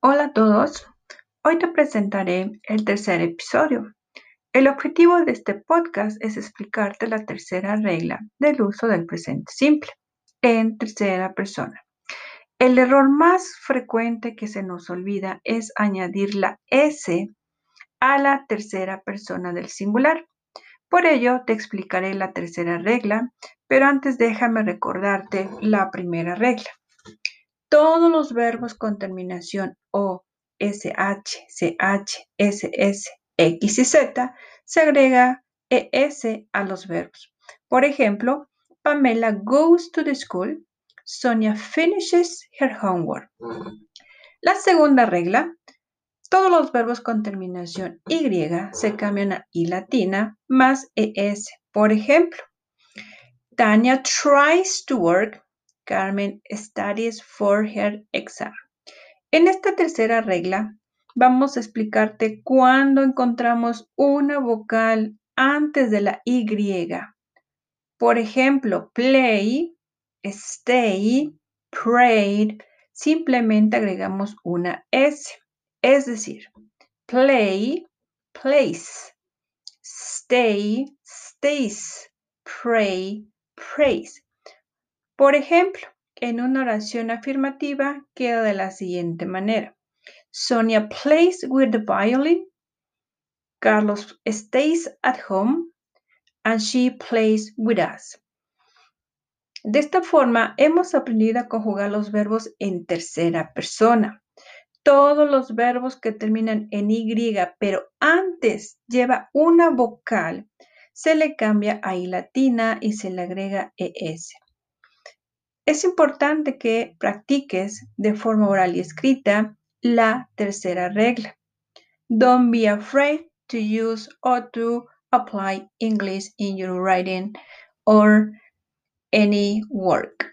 Hola a todos, hoy te presentaré el tercer episodio. El objetivo de este podcast es explicarte la tercera regla del uso del presente simple en tercera persona. El error más frecuente que se nos olvida es añadir la S a la tercera persona del singular. Por ello te explicaré la tercera regla, pero antes déjame recordarte la primera regla. Todos los verbos con terminación O, SH, CH, SS, X y Z se agrega ES a los verbos. Por ejemplo, Pamela goes to the school. Sonia finishes her homework. La segunda regla, todos los verbos con terminación Y se cambian a I latina más ES. Por ejemplo, Tanya tries to work. Carmen studies for her exam. En esta tercera regla vamos a explicarte cuándo encontramos una vocal antes de la Y. Por ejemplo, play, stay, prayed, simplemente agregamos una S. Es decir, play, place, stay, stays, pray, praise. Por ejemplo, en una oración afirmativa queda de la siguiente manera. Sonia plays with the violin. Carlos stays at home and she plays with us. De esta forma, hemos aprendido a conjugar los verbos en tercera persona. Todos los verbos que terminan en Y, pero antes lleva una vocal, se le cambia a I latina y se le agrega ES. Es importante que practiques de forma oral y escrita la tercera regla. Don't be afraid to use or to apply English in your writing or any work.